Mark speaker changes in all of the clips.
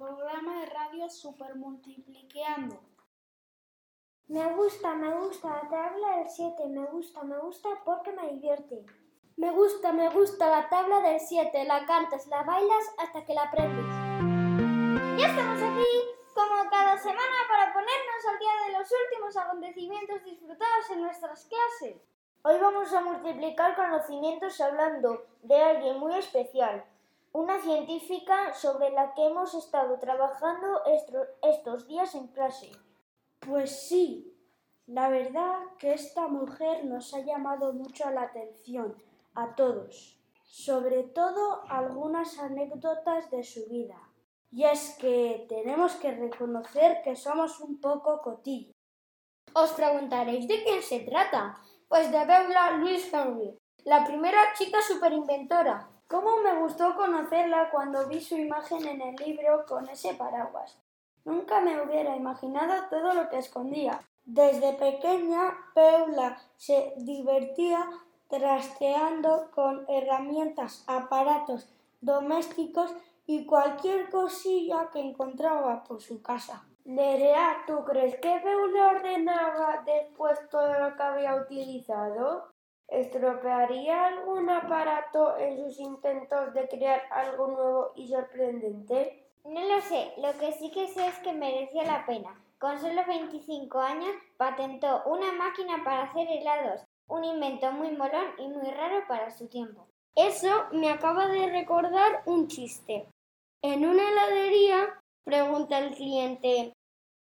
Speaker 1: programa de radio Super Multipliqueando.
Speaker 2: Me gusta, me gusta la tabla del 7, me gusta, me gusta porque me divierte.
Speaker 3: Me gusta, me gusta la tabla del 7, la cantas, la bailas hasta que la aprendes.
Speaker 4: Ya estamos aquí, como cada semana, para ponernos al día de los últimos acontecimientos disfrutados en nuestras clases.
Speaker 5: Hoy vamos a multiplicar conocimientos hablando de alguien muy especial, una científica sobre la que hemos estado trabajando estos días en clase.
Speaker 1: Pues sí, la verdad que esta mujer nos ha llamado mucho la atención a todos, sobre todo algunas anécdotas de su vida. Y es que tenemos que reconocer que somos un poco cotillos.
Speaker 3: Os preguntaréis de quién se trata. Pues de Beulah Louise Henry, la primera chica superinventora.
Speaker 1: ¿Cómo me gustó conocerla cuando vi su imagen en el libro con ese paraguas? Nunca me hubiera imaginado todo lo que escondía. Desde pequeña, Paula se divertía trasteando con herramientas, aparatos domésticos y cualquier cosilla que encontraba por su casa.
Speaker 5: Nerea, ¿tú crees que Paula ordenaba después todo lo que había utilizado? ¿Estropearía algún aparato en sus intentos de crear algo nuevo y sorprendente?
Speaker 4: No lo sé, lo que sí que sé es que merecía la pena. Con solo 25 años patentó una máquina para hacer helados, un invento muy molón y muy raro para su tiempo.
Speaker 3: Eso me acaba de recordar un chiste. En una heladería pregunta el cliente,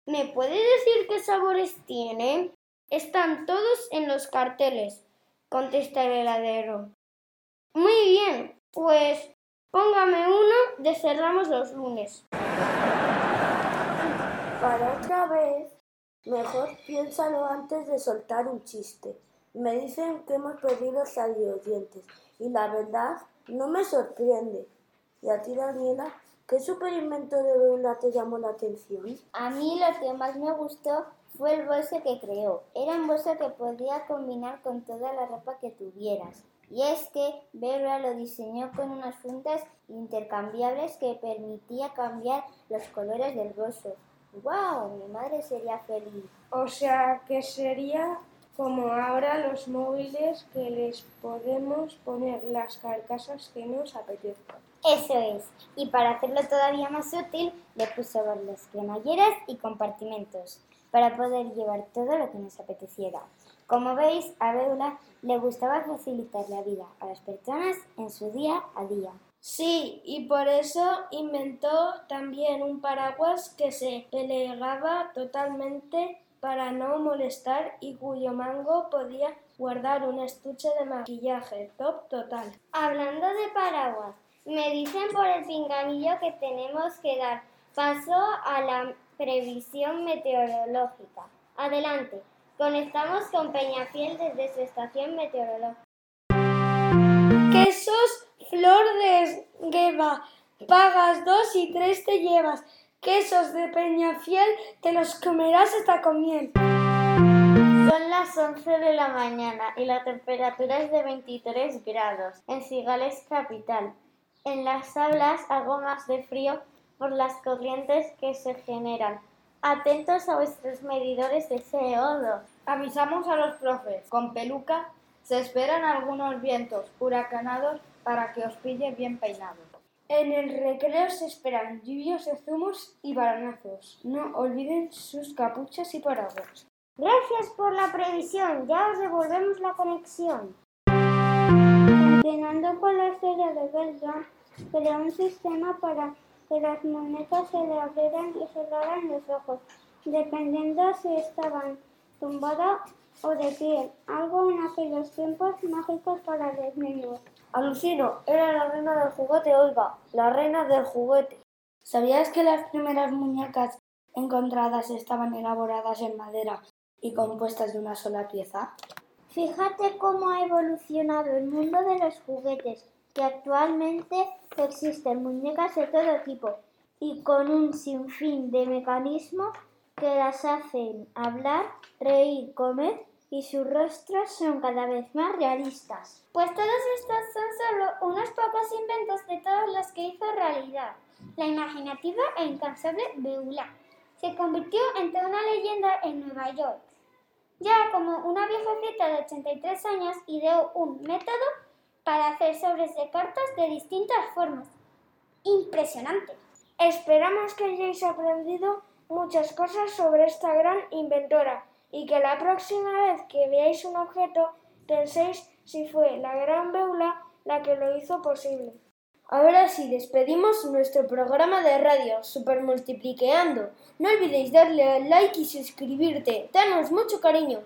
Speaker 3: ¿me puede decir qué sabores tiene? Están todos en los carteles contesta el heladero. Muy bien, pues póngame uno de cerramos los lunes.
Speaker 6: Para otra vez, mejor piénsalo antes de soltar un chiste. Me dicen que hemos perdido dientes y la verdad no me sorprende. ¿Y a ti, Daniela, qué superinvento de Beula te llamó la atención?
Speaker 7: A mí lo que más me gustó fue el bolso que creó. Era un bolso que podía combinar con toda la ropa que tuvieras. Y es que Bella lo diseñó con unas fundas intercambiables que permitía cambiar los colores del bolso. ¡Wow! Mi madre sería feliz.
Speaker 1: O sea que sería como ahora los móviles que les podemos poner las carcasas que nos apetezcan.
Speaker 7: Eso es. Y para hacerlo todavía más útil, le puso las cremalleras y compartimentos para poder llevar todo lo que nos apeteciera. Como veis, a Beula le gustaba facilitar la vida a las personas en su día a día.
Speaker 3: Sí, y por eso inventó también un paraguas que se plegaba totalmente para no molestar y cuyo mango podía guardar un estuche de maquillaje top total.
Speaker 4: Hablando de paraguas, me dicen por el pinganillo que tenemos que dar paso a la Previsión meteorológica. Adelante, conectamos con Peñafiel desde su estación meteorológica.
Speaker 3: Quesos Flor de Gueva. Pagas dos y tres te llevas. Quesos de Peñafiel te los comerás hasta con miel.
Speaker 7: Son las 11 de la mañana y la temperatura es de 23 grados en Cigales capital. En las aulas algo más de frío por las corrientes que se generan. Atentos a vuestros medidores de CO2.
Speaker 8: Avisamos a los profes. Con peluca se esperan algunos vientos huracanados para que os pille bien peinados.
Speaker 1: En el recreo se esperan lluvias de zumos y baranazos. No olviden sus capuchas y paraguas.
Speaker 4: Gracias por la previsión. Ya os devolvemos la conexión.
Speaker 2: Continuando con la historia de Belgium, crea un sistema para que las muñecas se le abrieran y cerraran los ojos, dependiendo si estaban tumbadas o de pie, algo en aquellos tiempos mágicos para los niños.
Speaker 5: Alucino, era la reina del juguete, oiga, la reina del juguete.
Speaker 1: ¿Sabías que las primeras muñecas encontradas estaban elaboradas en madera y compuestas de una sola pieza?
Speaker 2: Fíjate cómo ha evolucionado el mundo de los juguetes que actualmente existen muñecas de todo tipo y con un sinfín de mecanismos que las hacen hablar, reír, comer y sus rostros son cada vez más realistas.
Speaker 4: Pues todos estos son solo unos pocos inventos de todos los que hizo realidad.
Speaker 2: la imaginativa e incansable Beulah. Se convirtió en toda una leyenda en Nueva York. Ya como una viejecita de 83 años ideó un método para hacer sobres de cartas de distintas formas. Impresionante.
Speaker 5: Esperamos que hayáis aprendido muchas cosas sobre esta gran inventora y que la próxima vez que veáis un objeto penséis si fue la gran Beula la que lo hizo posible. Ahora sí, despedimos nuestro programa de radio Super Multipliqueando. No olvidéis darle al like y suscribirte. Danos mucho cariño.